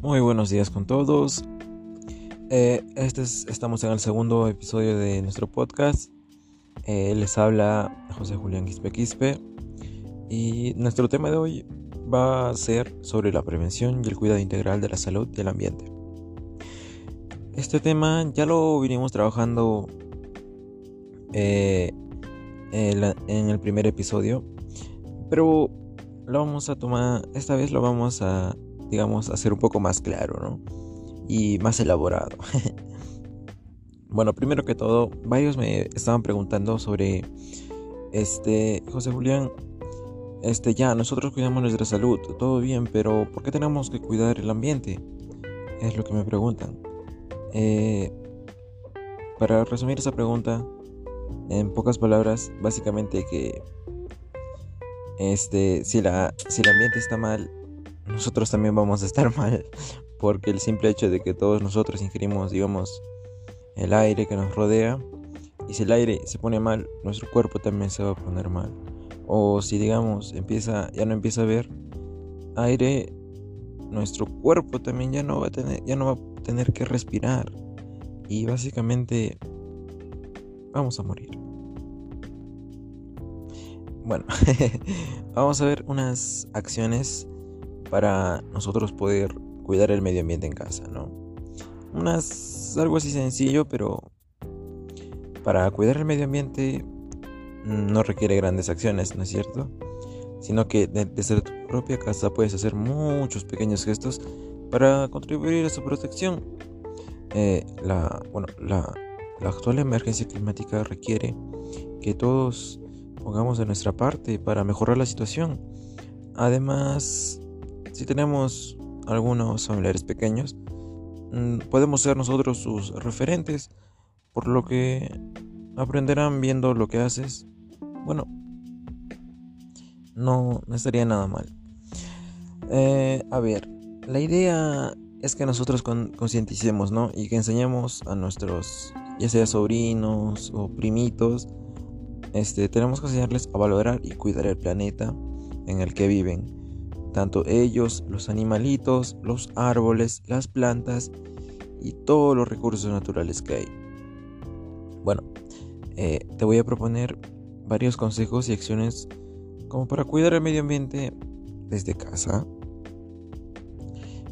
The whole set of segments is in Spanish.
Muy buenos días con todos. Eh, este estamos en el segundo episodio de nuestro podcast. Eh, les habla José Julián Quispe Quispe. Y nuestro tema de hoy va a ser sobre la prevención y el cuidado integral de la salud y el ambiente. Este tema ya lo vinimos trabajando eh, en el primer episodio, pero lo vamos a tomar, esta vez lo vamos a digamos, hacer un poco más claro, ¿no? Y más elaborado. bueno, primero que todo, varios me estaban preguntando sobre, este, José Julián, este, ya, nosotros cuidamos nuestra salud, todo bien, pero ¿por qué tenemos que cuidar el ambiente? Es lo que me preguntan. Eh, para resumir esa pregunta, en pocas palabras, básicamente que este, si, la, si el ambiente está mal, nosotros también vamos a estar mal, porque el simple hecho de que todos nosotros ingerimos, digamos, el aire que nos rodea, y si el aire se pone mal, nuestro cuerpo también se va a poner mal. O si digamos, empieza, ya no empieza a ver aire, nuestro cuerpo también ya no va a tener, ya no va a tener que respirar. Y básicamente vamos a morir. Bueno, vamos a ver unas acciones para nosotros poder cuidar el medio ambiente en casa, ¿no? Algo así sencillo, pero para cuidar el medio ambiente no requiere grandes acciones, ¿no es cierto? Sino que desde tu propia casa puedes hacer muchos pequeños gestos para contribuir a su protección. Eh, la, bueno, la, la actual emergencia climática requiere que todos pongamos de nuestra parte para mejorar la situación. Además, si tenemos algunos familiares pequeños, mm, podemos ser nosotros sus referentes, por lo que aprenderán viendo lo que haces. Bueno, no, estaría nada mal. Eh, a ver, la idea es que nosotros concienticemos, ¿no? Y que enseñemos a nuestros, ya sea sobrinos o primitos, este, tenemos que enseñarles a valorar y cuidar el planeta en el que viven tanto ellos, los animalitos, los árboles, las plantas y todos los recursos naturales que hay. Bueno, eh, te voy a proponer varios consejos y acciones como para cuidar el medio ambiente desde casa.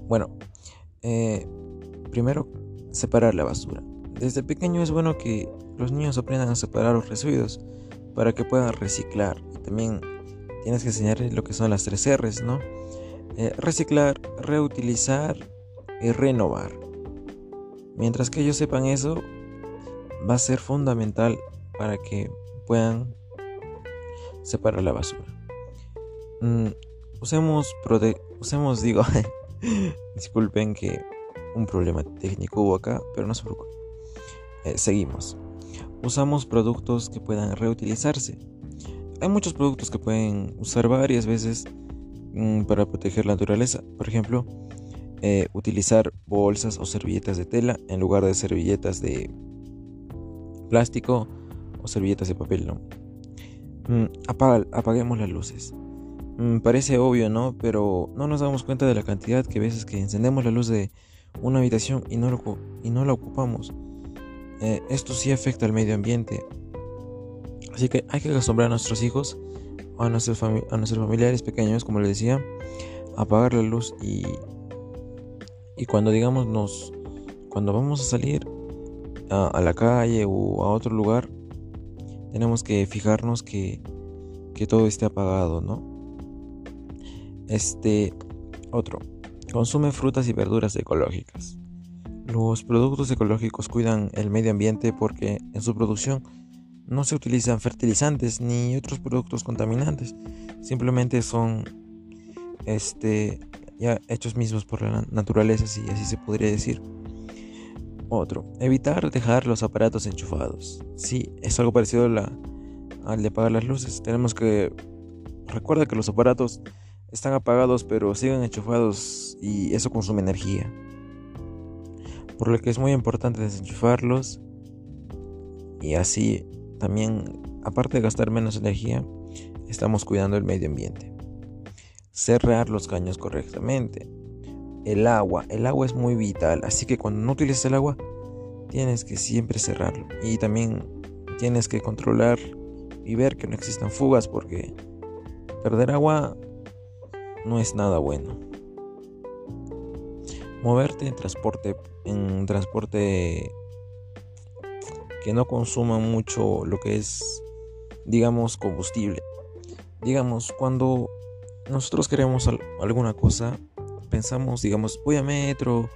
Bueno, eh, primero, separar la basura. Desde pequeño es bueno que los niños aprendan a separar los residuos para que puedan reciclar y también tienes que enseñarles lo que son las tres R's, ¿no? Eh, reciclar, reutilizar y renovar. Mientras que ellos sepan eso, va a ser fundamental para que puedan separar la basura. Mm, usemos, usemos, digo, disculpen que un problema técnico hubo acá, pero no se preocupen. Eh, seguimos. Usamos productos que puedan reutilizarse hay muchos productos que pueden usar varias veces mm, para proteger la naturaleza. Por ejemplo, eh, utilizar bolsas o servilletas de tela en lugar de servilletas de plástico o servilletas de papel. ¿no? Mm, apaguemos las luces. Mm, parece obvio, ¿no? Pero no nos damos cuenta de la cantidad que veces que encendemos la luz de una habitación y no, la ocupamos. Eh, esto sí afecta al medio ambiente Así que hay que acostumbrar a nuestros hijos a nuestros, a nuestros familiares pequeños, como les decía, a apagar la luz y, y cuando digamos nos, cuando vamos a salir a, la calle o a otro lugar, tenemos que fijarnos que, que todo esté apagado, ¿no? Este, otro, consume frutas y verduras ecológicas. Los productos ecológicos cuidan el medio ambiente porque en su producción no se utilizan fertilizantes ni otros productos contaminantes. Simplemente son este, ya hechos mismos por la naturaleza, si así se podría decir. Otro, evitar dejar los aparatos enchufados. Sí, es algo parecido al de apagar las luces. Tenemos que... Recuerda que los aparatos están apagados pero siguen enchufados y eso consume energía. Por lo que es muy importante desenchufarlos y así también, aparte de gastar menos energía, estamos cuidando el medio ambiente. Cerrar los caños correctamente. el agua. El agua es muy vital, así que cuando no utilices el agua, tienes que siempre cerrarlo. Y también tienes que controlar y ver que no existan fugas porque perder agua no es nada bueno. Moverte en transporte en transporte que no consuma mucho lo que es digamos combustible. Digamos cuando nosotros queremos alguna cosa, pensamos, digamos, voy a metro,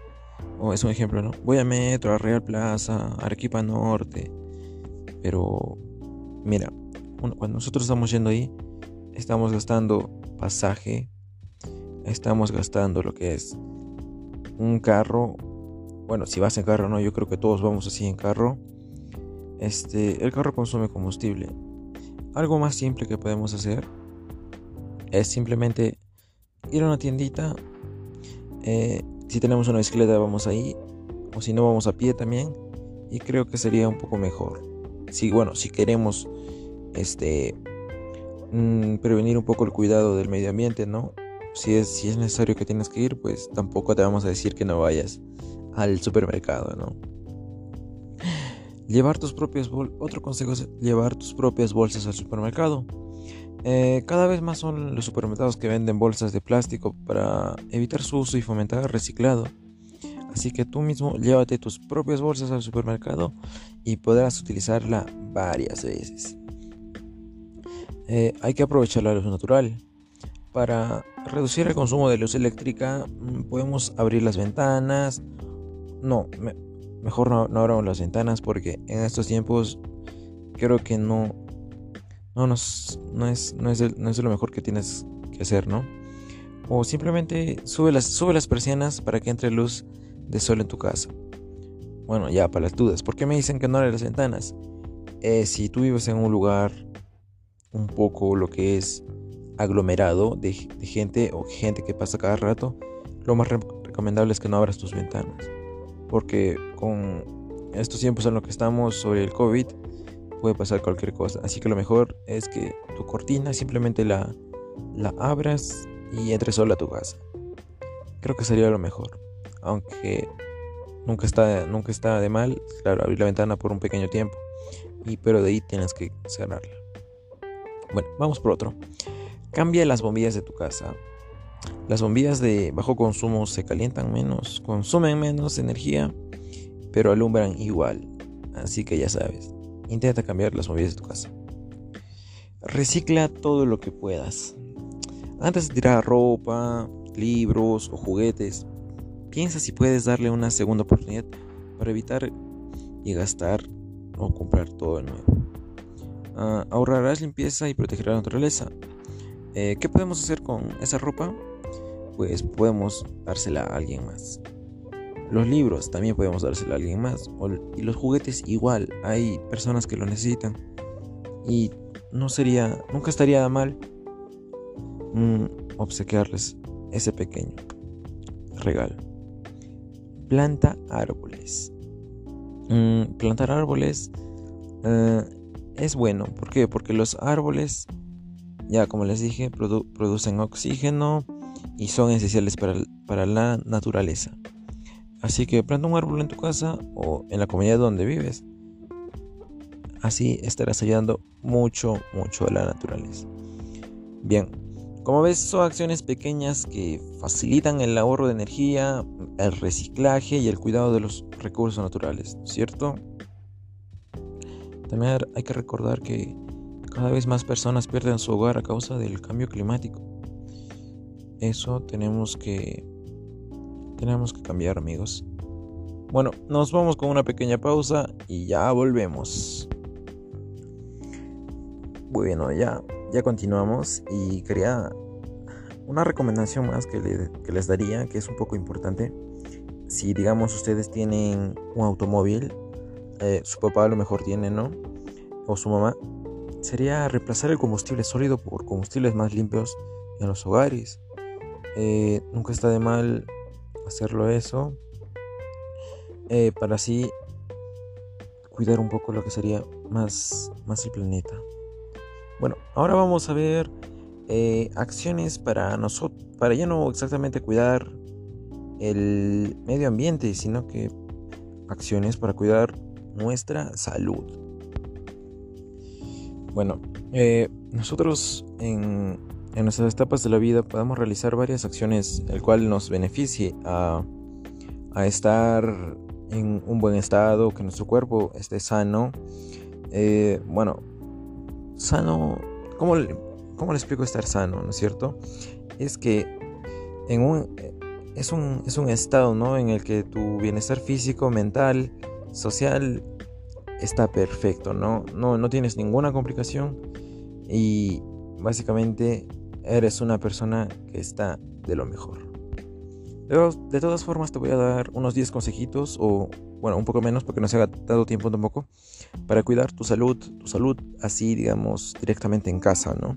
o es un ejemplo, ¿no? Voy a metro, a Real Plaza, Arequipa Norte. Pero, mira, cuando nosotros estamos yendo ahí, estamos gastando pasaje, estamos gastando lo que es un carro. Bueno, si vas en carro, no, yo creo que todos vamos así en carro. Este, el carro consume combustible. Algo más simple que podemos hacer es simplemente ir a una tiendita. Eh, si tenemos una bicicleta vamos ahí. O si no vamos a pie también. Y creo que sería un poco mejor. Si bueno, si queremos este mm, prevenir un poco el cuidado del medio ambiente, ¿no? Si es, si es necesario que tienes que ir, pues tampoco te vamos a decir que no vayas al supermercado, ¿no? Llevar tus propias otro consejo es llevar tus propias bolsas al supermercado. Eh, cada vez más son los supermercados que venden bolsas de plástico para evitar su uso y fomentar el reciclado. Así que tú mismo llévate tus propias bolsas al supermercado y podrás utilizarla varias veces. Eh, hay que aprovechar la luz natural. Para reducir el consumo de luz eléctrica mm, podemos abrir las ventanas. No, mejor no, no abramos las ventanas porque en estos tiempos creo que no, no, no, es, no, es, no es lo mejor que tienes que hacer, ¿no? O simplemente sube las, sube las persianas para que entre luz de sol en tu casa. Bueno, ya, para las dudas. ¿Por qué me dicen que no abre las ventanas? Eh, si tú vives en un lugar un poco lo que es aglomerado de, gente o gente que pasa cada rato, lo más recomendable es que no abras tus ventanas. Porque con estos tiempos en los que estamos sobre el COVID, puede pasar cualquier cosa. Así que lo mejor es que tu cortina simplemente la, la abras y entres sola a tu casa. Creo que sería lo mejor. Aunque nunca está, nunca está de mal, claro, abrir la ventana por un pequeño tiempo. Y pero de ahí tienes que cerrarla. Bueno, vamos por otro. Cambia las bombillas de tu casa. Las bombillas de bajo consumo se calientan menos, consumen menos energía, pero alumbran igual. Así que ya sabes, Intenta cambiar las movidas de tu casa. Recicla todo lo que puedas. Antes de tirar ropa, libros o juguetes, piensa si puedes darle una segunda oportunidad para evitar y gastar o comprar todo de nuevo. Ah, ahorrarás limpieza y protegerás la naturaleza. Eh, ¿Qué podemos hacer con esa ropa? Pues podemos dársela a alguien más. Los libros también podemos dárselo a alguien más. y los juguetes igual. Hay personas que lo necesitan. Y no sería, nunca estaría mal mm, obsequiarles ese pequeño regalo. Planta árboles. Mm, plantar árboles eh, es bueno. ¿Por qué? Porque los árboles, ya como les dije, producen oxígeno y son esenciales para, para la naturaleza. Así que planta un árbol en tu casa o en la comunidad donde vives. Así estarás ayudando mucho, mucho a la naturaleza. Bien, como ves, son acciones pequeñas que facilitan el ahorro de energía, el reciclaje y el cuidado de los recursos naturales, ¿cierto? También hay que recordar que cada vez más personas pierden su hogar a causa del cambio climático. Eso tenemos que tenemos que cambiar, amigos. Bueno, nos vamos con una pequeña pausa y ya volvemos. Bueno, ya, ya continuamos y quería una recomendación más que, les daría, que es un poco importante. Si digamos ustedes tienen un automóvil, eh, su papá a lo mejor tiene, ¿no? O su mamá, sería reemplazar el combustible sólido por combustibles más limpios en los hogares. Eh, nunca está de mal hacerlo eso eh, para así cuidar un poco lo que sería más, más el planeta. Bueno, ahora vamos a ver eh, acciones para nosotros, para ya no exactamente cuidar el medio ambiente, sino que acciones para cuidar nuestra salud. Bueno, nosotros en, nuestras etapas de la vida podemos realizar varias acciones, el cual nos beneficie a, estar en un buen estado, que nuestro cuerpo esté sano. Eh, bueno, sano, ¿cómo le, ¿cómo le explico estar sano? ¿No es cierto? Es que en un, es un, es un estado ¿no? en el que tu bienestar físico, mental, social está perfecto, ¿no? No, no tienes ninguna complicación y básicamente eres una persona que está de lo mejor. Pero de todas formas te voy a dar unos 10 consejitos o bueno, un poco menos porque no se ha dado tiempo tampoco para cuidar tu salud, tu salud así digamos directamente en casa, ¿no?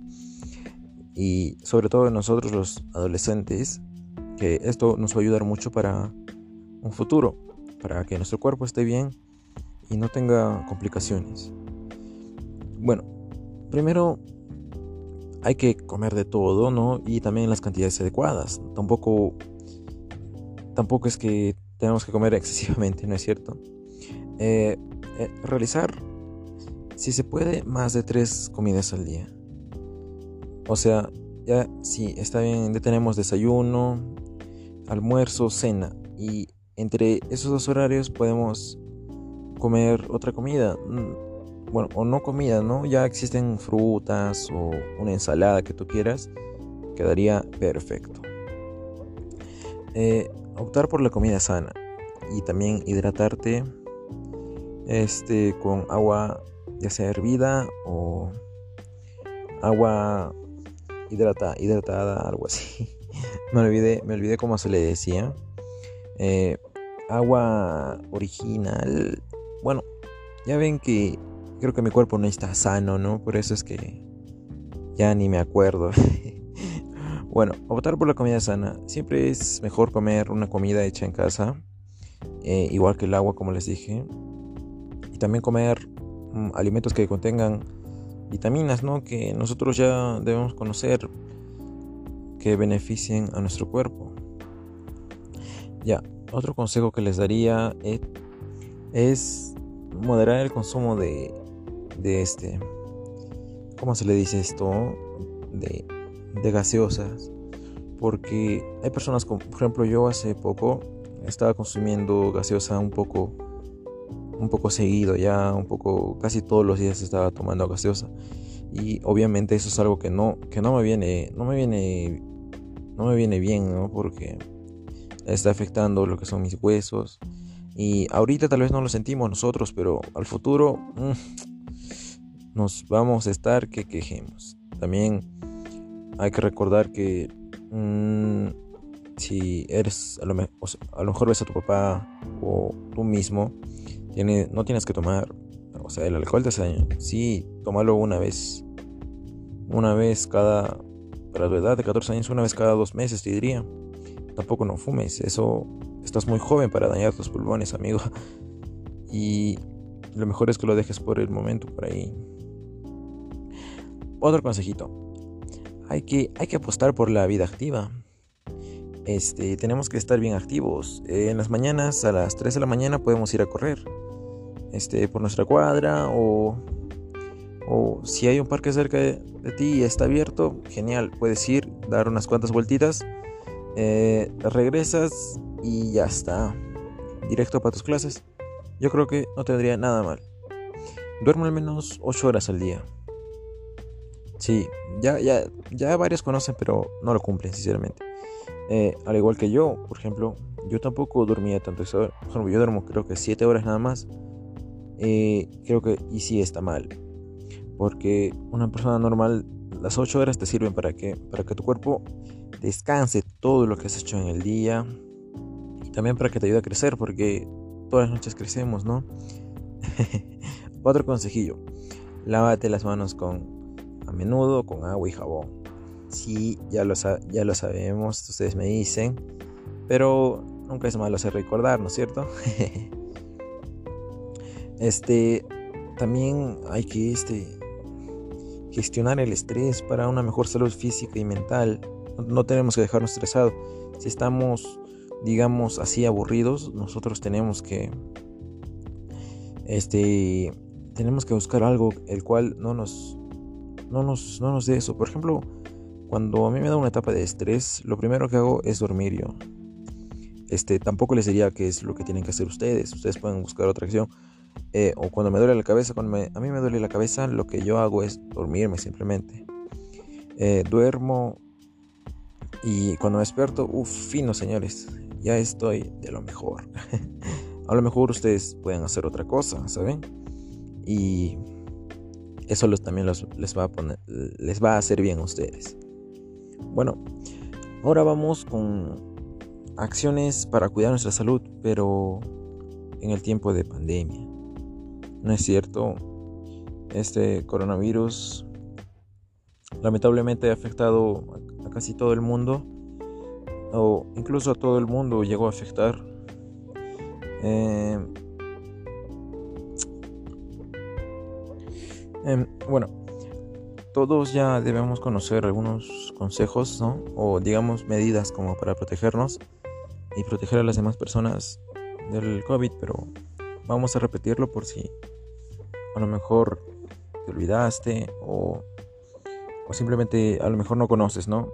Y sobre todo nosotros los adolescentes que esto nos va a ayudar mucho para un futuro, para que nuestro cuerpo esté bien y no tenga complicaciones. Bueno, primero hay que comer de todo, ¿no? Y también las cantidades adecuadas. Tampoco, tampoco es que tenemos que comer excesivamente, ¿no es cierto? Eh, eh, realizar, si se puede, más de tres comidas al día. O sea, ya si está bien, ya tenemos desayuno, almuerzo, cena. Y entre esos dos horarios podemos comer otra comida. Bueno, o no comida, ¿no? Ya existen frutas o una ensalada que tú quieras. Quedaría perfecto. Eh, optar por la comida sana. Y también hidratarte este, con agua ya sea hervida o agua hidrata, hidratada, algo así. me olvidé, me olvidé cómo se le decía. Eh, agua original. Bueno, ya ven que creo que mi cuerpo no está sano, ¿no? Por eso es que ya ni me acuerdo. bueno, optar por la comida sana. Siempre es mejor comer una comida hecha en casa. Eh, igual que el agua, como les dije. Y también comer mm, alimentos que contengan vitaminas, ¿no? Que nosotros ya debemos conocer que beneficien a nuestro cuerpo. Ya, otro consejo que les daría es, moderar el consumo de, de este, ¿cómo se le dice esto? De, de gaseosas. Porque hay personas, como, por ejemplo, yo hace poco estaba consumiendo gaseosa un poco un poco seguido ya un poco casi todos los días estaba tomando gaseosa y obviamente eso es algo que no que no me viene no me viene no me viene bien, ¿no? Porque está afectando lo que son mis huesos. Y ahorita tal vez no lo sentimos nosotros, pero al futuro mm, nos vamos a estar que quejemos. También hay que recordar que mm, si eres, a lo, a lo, mejor ves a tu papá o tú mismo, tiene, no tienes que tomar, o sea, el alcohol te hace daño. Sí, tómalo una vez, una vez cada para tu edad de 14 años, una vez cada dos meses, te diría. Tampoco no fumes, eso estás muy joven para dañar tus pulmones, amigo. Y lo mejor es que lo dejes por el momento por ahí. Otro consejito. Hay que, hay que apostar por la vida activa. Este, tenemos que estar bien activos. en las mañanas, a las 3 de la mañana, podemos ir a correr. Este, por nuestra cuadra o o si hay un parque cerca de, ti y está abierto, genial, puedes ir, dar unas cuantas vueltitas, eh, regresas y ya está, directo para tus clases. Yo creo que no tendría nada mal. Duermo al menos 8 horas al día. Sí, ya, ya, ya varios conocen, pero no lo cumplen, sinceramente. Eh, al igual que yo, por ejemplo, yo tampoco dormía tanto. Yo duermo creo que 7 horas nada más. Eh, creo que, y sí está mal. Porque una persona normal, las 8 horas te sirven para que, para que tu cuerpo descanse todo lo que has hecho en el día. Y también para que te ayude a crecer, porque todas las noches crecemos, ¿no? Otro consejillo. Lávate las manos con a menudo con agua y jabón. Sí, ya lo, ya lo sabemos, ustedes me dicen. Pero nunca es malo hacer recordar, ¿no es cierto? este, también hay que este, gestionar el estrés para una mejor salud física y mental. No, tenemos que dejarnos estresados. Si estamos digamos así aburridos, nosotros tenemos que este tenemos que buscar algo el cual no nos no nos no dé eso. Por ejemplo, cuando a mí me da una etapa de estrés, lo primero que hago es dormir yo. Este, tampoco les diría que es lo que tienen que hacer ustedes. Ustedes pueden buscar otra acción. Eh, o cuando me duele la cabeza, cuando a mí me duele la cabeza, lo que yo hago es dormirme simplemente. Eh, duermo y cuando me despierto, uff, fino señores, ya estoy de lo mejor. a lo mejor ustedes pueden hacer otra cosa, ¿saben? Y eso también les, va a les va a hacer bien a ustedes. Bueno, ahora vamos con acciones para cuidar nuestra salud, pero en el tiempo de pandemia. ¿No es cierto? Este coronavirus lamentablemente ha afectado a casi todo el mundo, o incluso a todo el mundo llegó a afectar. Eh, em, bueno, todos ya debemos conocer algunos consejos, ¿no? O digamos medidas como para protegernos y proteger a las demás personas del COVID, pero vamos a repetirlo por si a lo mejor te olvidaste o, o simplemente a lo mejor no conoces, ¿no?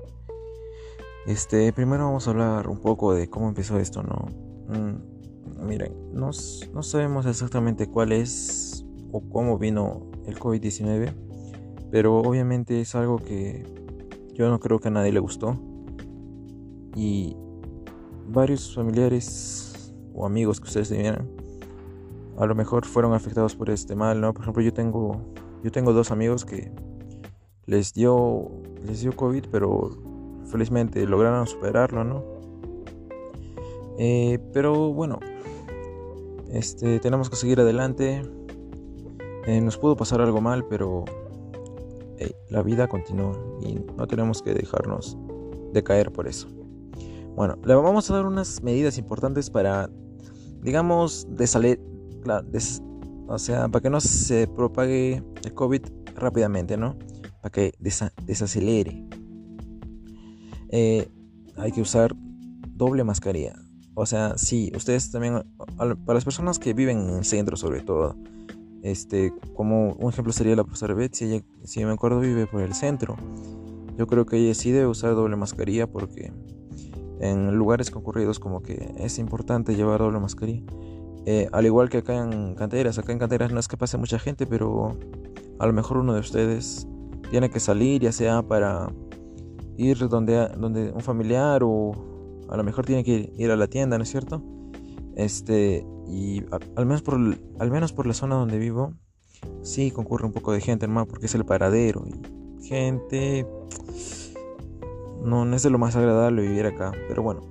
Este, primero vamos a hablar un poco de cómo empezó esto, ¿no? Mm, miren, no, no sabemos exactamente cuál es o cómo vino el COVID-19, pero obviamente es algo que yo no creo que a nadie le gustó. Y varios familiares o amigos que ustedes tuvieran a lo mejor fueron afectados por este mal, ¿no? Por ejemplo, yo tengo yo tengo dos amigos que les dio les dio COVID, pero felizmente lograron superarlo, ¿no? Eh, pero bueno, este, tenemos que seguir adelante. Eh, nos pudo pasar algo mal, pero la vida continúa y no tenemos que dejarnos de caer por eso. Bueno, le vamos a dar unas medidas importantes para, digamos, desaler, o sea, para que no se propague el COVID rápidamente, ¿no? Para que desacelere. Eh, hay que usar doble mascarilla. O sea, sí, ustedes también, para las personas que viven en el centro sobre todo, este, como un ejemplo sería la profesora Betsy, si me acuerdo vive por el centro. Yo creo que ella sí debe usar doble mascarilla porque en lugares concurridos como que es importante llevar doble mascarilla. Eh, al igual que acá en canteras, acá en canteras no es que pase mucha gente, pero a lo mejor uno de ustedes tiene que salir, ya sea para ir donde, donde un familiar o a lo mejor tiene que ir a la tienda, ¿no es cierto? Este, y al, menos por, al menos por la zona donde vivo, sí concurre un poco de gente, hermano, porque es el paradero. Y gente, no, no es de lo más agradable vivir acá, pero bueno,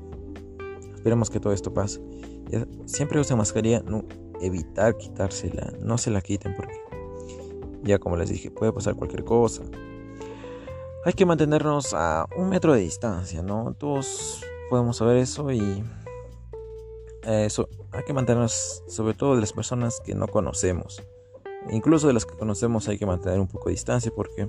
esperemos que todo esto pase. Siempre usen mascarilla, no, evitar quitársela, no se la quiten porque ya como les dije, puede pasar cualquier cosa hay que mantenernos a un metro de distancia, ¿no? Todos podemos saber eso y eso hay que mantenernos sobre todo de las personas que no conocemos. Incluso de las que conocemos hay que mantener un poco de distancia porque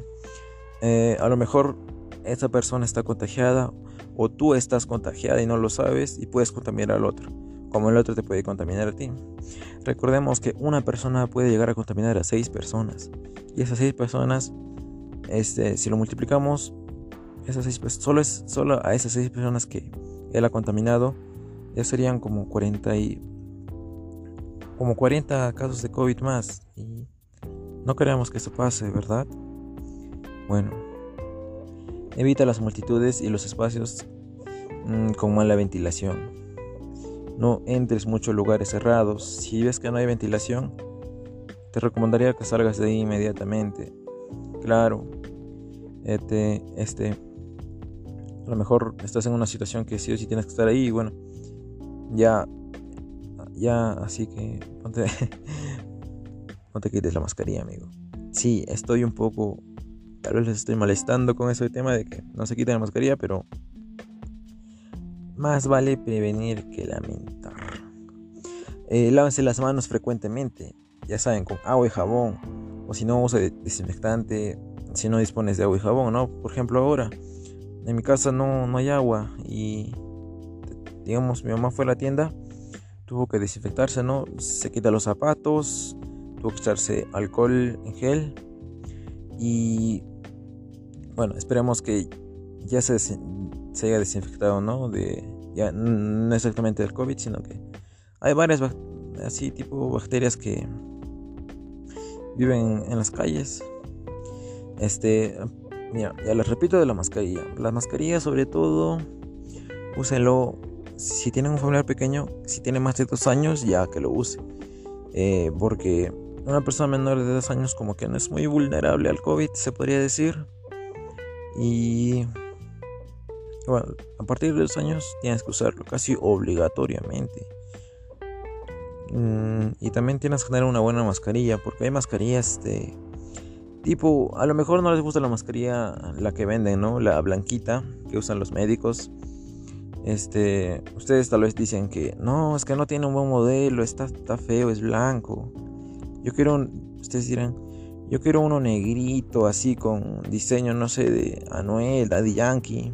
eh, a lo mejor esa persona está contagiada o tú estás contagiada y no lo sabes y puedes contaminar al otro, como el otro te puede contaminar a ti. Recordemos que una persona puede llegar a contaminar a seis personas y esas seis personas este, si lo multiplicamos, esas seis, solo, es, solo a esas seis personas que él ha contaminado, ya serían como 40 y como 40 casos de COVID más. Y no queremos que eso pase, ¿verdad? Bueno, evita las multitudes y los espacios mm, con mala ventilación. No entres mucho en lugares cerrados. Si ves que no hay ventilación, te recomendaría que salgas de ahí inmediatamente. Claro, este, este, a lo mejor estás en una situación que sí o sí tienes que estar ahí bueno, ya, ya, así que ponte, no te quites la mascarilla, amigo. Sí, estoy un poco, tal vez les estoy molestando con ese tema de que no se quiten la mascarilla, pero más vale prevenir que lamentar. Eh, lávense las manos frecuentemente, ya saben, con agua y jabón, o si no, usa desinfectante, si no dispones de agua y jabón, ¿no? Por ejemplo, ahora en mi casa no, no hay agua y digamos, mi mamá fue a la tienda, tuvo que desinfectarse, ¿no? Se quita los zapatos, tuvo que echarse alcohol en gel y bueno, esperemos que ya se, se haya desinfectado, ¿no? De, no exactamente del COVID, sino que hay varias así tipo bacterias que viven en las calles. Este, mira, ya les repito de la mascarilla. La mascarilla sobre todo, úsenlo si tienen un familiar pequeño, si tiene más de dos años, ya que lo use. Eh, porque una persona menor de dos años como que no es muy vulnerable al COVID, se podría decir. Y bueno, a partir de los años tienes que usarlo casi obligatoriamente. Mm, y también tienes que tener una buena mascarilla, porque hay mascarillas de tipo, a lo mejor no les gusta la mascarilla, la que venden, ¿no? La blanquita que usan los médicos. Este, ustedes tal vez dicen que no, es que no tiene un buen modelo, está, está feo, es blanco. Yo quiero, un, ustedes dirán, yo quiero uno negrito, así con diseño, no sé, de Anuel, Daddy Yankee.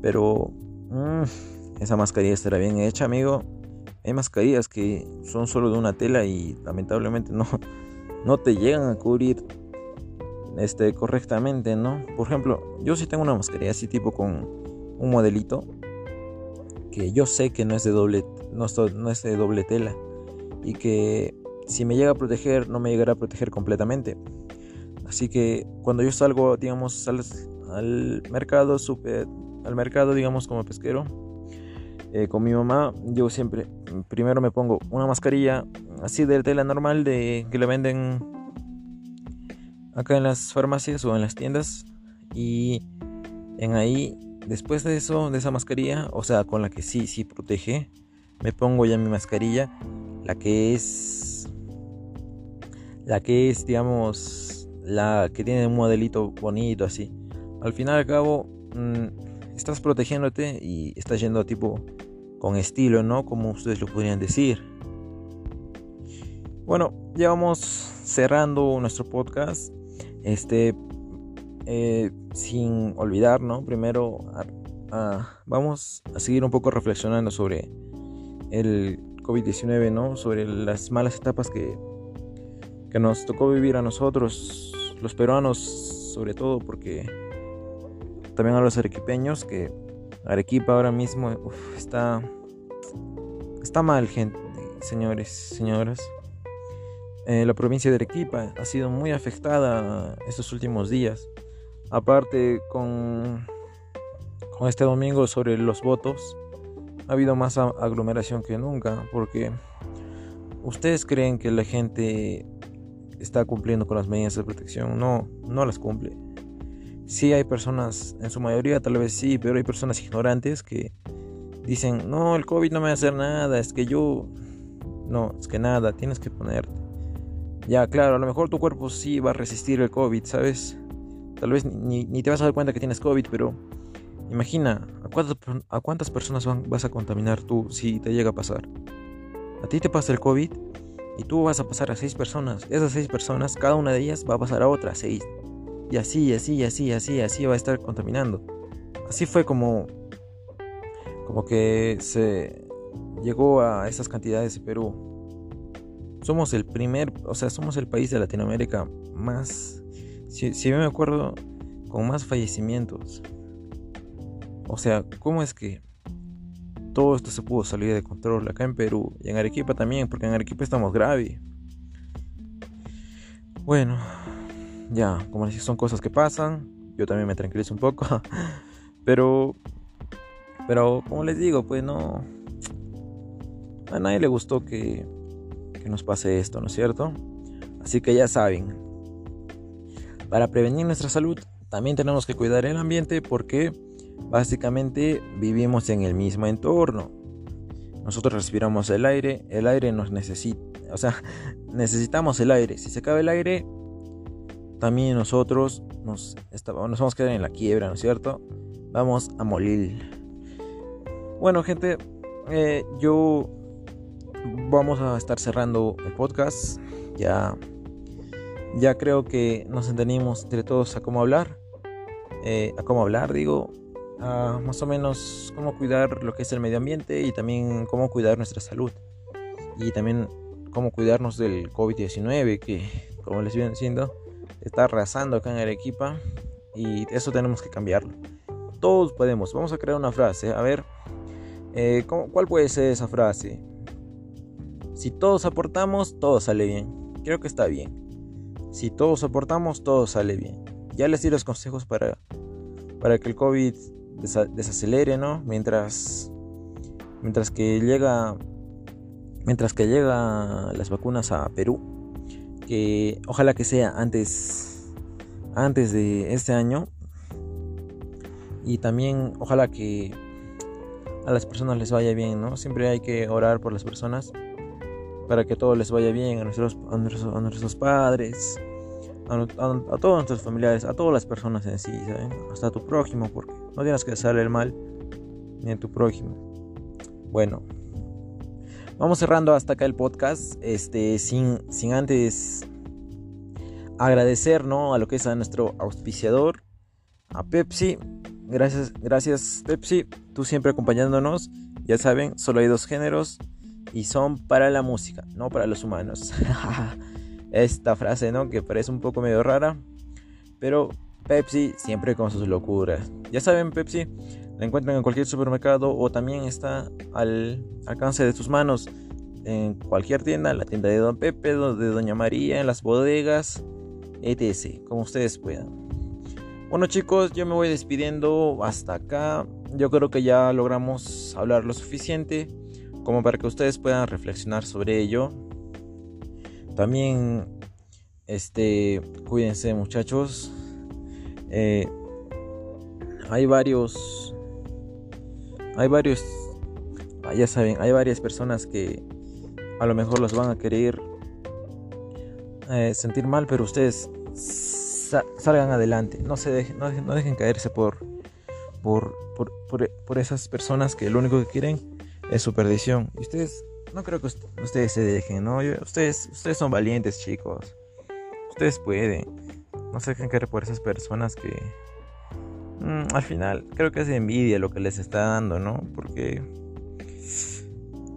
Pero mmm, esa mascarilla estará bien hecha, amigo. Hay mascarillas que son solo de una tela y lamentablemente no, no te llegan a cubrir este, correctamente, ¿no? Por ejemplo, yo sí tengo una mascarilla así tipo con un modelito que yo sé que no es de doble, no, no es de doble tela y que si me llega a proteger no me llegará a proteger completamente. Así que cuando yo salgo, digamos, al, al mercado, super, al mercado, digamos, como pesquero, eh, con mi mamá, yo siempre primero me pongo una mascarilla así de tela normal de que la venden acá en las farmacias o en las tiendas y en ahí después de eso de esa mascarilla o sea con la que sí sí protege me pongo ya mi mascarilla la que es la que es digamos la que tiene un modelito bonito así al final al cabo mm, estás protegiéndote y estás yendo tipo con estilo, ¿no? Como ustedes lo podrían decir. Bueno, ya vamos cerrando nuestro podcast. Este, eh, sin olvidar, ¿no? Primero, vamos a seguir un poco reflexionando sobre el COVID-19, ¿no? Sobre las malas etapas que, que nos tocó vivir a nosotros, los peruanos, sobre todo, porque también a los arequipeños que Arequipa ahora mismo está está mal gente señores señoras eh, la provincia de Arequipa ha sido muy afectada estos últimos días aparte con con este domingo sobre los votos ha habido más aglomeración que nunca porque ustedes creen que la gente está cumpliendo con las medidas de protección no no las cumple Sí hay personas, en su mayoría tal vez sí, pero hay personas ignorantes que dicen, no, el COVID no me va a hacer nada, es que yo... No, es que nada, tienes que ponerte. Ya, claro, a lo mejor tu cuerpo sí va a resistir el COVID, ¿sabes? Tal vez ni, te vas a dar cuenta que tienes COVID, pero imagina, ¿a cuántas, a cuántas personas vas a contaminar tú si te llega a pasar? A ti te pasa el COVID y tú vas a pasar a seis personas. Esas seis personas, cada una de ellas va a pasar a otras seis. Y así, así, así, así, así va a estar contaminando. Así fue como, como que se llegó a esas cantidades de Perú. Somos el primer, o sea, somos el país de Latinoamérica más, si, si me acuerdo, con más fallecimientos. O sea, ¿cómo es que todo esto se pudo salir de control acá en Perú y en Arequipa también, porque en Arequipa estamos grave? Bueno, ya, como les son cosas que pasan. Yo también me tranquilizo un poco. Pero, pero como les digo, pues no. A nadie le gustó que, que nos pase esto, ¿no es cierto? Así que ya saben. Para prevenir nuestra salud, también tenemos que cuidar el ambiente porque básicamente vivimos en el mismo entorno. Nosotros respiramos el aire, el aire nos necesita, o sea, necesitamos el aire. Si se acaba el aire, también nosotros nos, nos vamos a quedar en la quiebra, ¿no es cierto? Vamos a morir. Bueno, gente, eh, yo vamos a estar cerrando el podcast. Ya, ya creo que nos entendimos entre todos a cómo hablar. Eh, a cómo hablar, digo, más o menos cómo cuidar lo que es el medio ambiente y también cómo cuidar nuestra salud. Y también cómo cuidarnos del COVID-19 que, como les viene diciendo, está arrasando acá en Arequipa y eso tenemos que cambiarlo. Todos podemos. Vamos a crear una frase. A ver, eh, ¿cuál puede ser esa frase? Si todos aportamos, todo sale bien. Creo que está bien. Si todos aportamos, todo sale bien. Ya les di los consejos para, para que el COVID desacelere, ¿no? Mientras, mientras que llega, mientras que llega las vacunas a Perú, que ojalá que sea antes, antes de este año. Y también ojalá que a las personas les vaya bien, ¿no? Siempre hay que orar por las personas para que todo les vaya bien a nuestros, a nuestros, a nuestros padres, a, todos nuestros familiares, a todas las personas en sí, hasta a tu prójimo, porque no tienes que hacerle el mal ni a tu prójimo. Bueno, vamos cerrando hasta acá el podcast, este, sin, sin antes agradecer ¿no? a lo que es a nuestro auspiciador, a Pepsi. Gracias, gracias Pepsi, tú siempre acompañándonos. Ya saben, solo hay dos géneros y son para la música, no para los humanos. Esta frase, ¿no? Que parece un poco medio rara, pero Pepsi siempre con sus locuras. Ya saben, Pepsi la encuentran en cualquier supermercado o también está al alcance de sus manos en cualquier tienda, la tienda de Don Pepe, de Doña María, en las bodegas, etc. Como ustedes puedan. Bueno chicos, yo me voy despidiendo hasta acá. Yo creo que ya logramos hablar lo suficiente como para que ustedes puedan reflexionar sobre ello. También, este, cuídense muchachos. Eh, hay varios, hay varios, ah, ya saben, hay varias personas que a lo mejor los van a querer eh, sentir mal, pero ustedes salgan adelante. No se dejen, no dejen, caerse por, por, por, por esas personas que lo único que quieren es su perdición. Y ustedes, no creo que ustedes se dejen, ¿no? Ustedes, ustedes son valientes, chicos. Ustedes pueden. No se dejen caer por esas personas que... Mm, al final, creo que es envidia lo que les está dando, ¿no? Porque...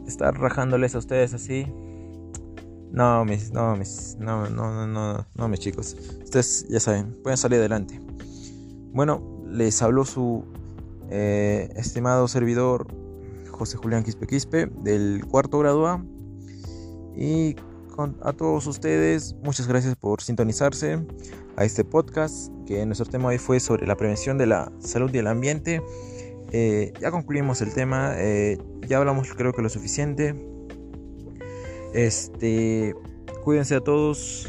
Estar rajándoles a ustedes así... No, mis, no, mis, no, no, no, no, no, mis chicos. Ustedes ya saben, pueden salir adelante. Bueno, les habló su eh, estimado servidor José Julián Quispe Quispe del cuarto grado A. Y a todos ustedes, muchas gracias por sintonizarse a este podcast, que nuestro tema hoy fue sobre la prevención de la salud y el ambiente. Eh, ya concluimos el tema, eh, ya hablamos creo que lo suficiente. Este, cuídense a todos,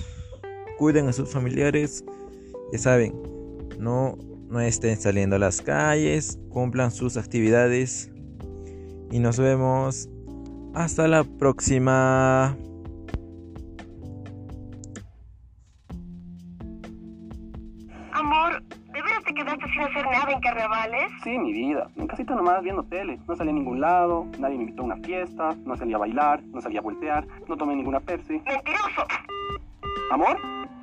cuiden a sus familiares, ya saben, no, no estén saliendo a las calles, cumplan sus actividades y nos vemos hasta la próxima. Amor, ¿de veras te quedaste sin hacer nada en carnavales? Sí, mi vida. En casita nomás viendo tele. No salí a ningún lado, nadie me invitó a una fiesta, no salí a bailar, no salí a voltear, no tomé ninguna Pepsi. ¡Mentiroso! ¿Amor?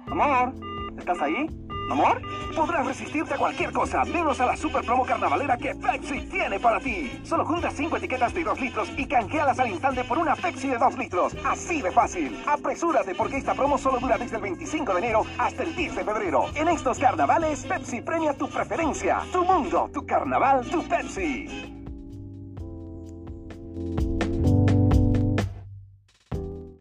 ¿Amor? ¿Estás ahí? ¿Amor? Podrás resistirte a cualquier cosa, menos a la super promo carnavalera que Pepsi tiene para ti. Solo junta 5 etiquetas de 2 litros y canjealas al instante por una Pepsi de 2 litros. Así de fácil. Apresúrate porque esta promo solo dura desde el 25 de enero hasta el 10 de febrero. En estos carnavales, Pepsi premia tu preferencia, tu mundo, tu carnaval, tu Pepsi.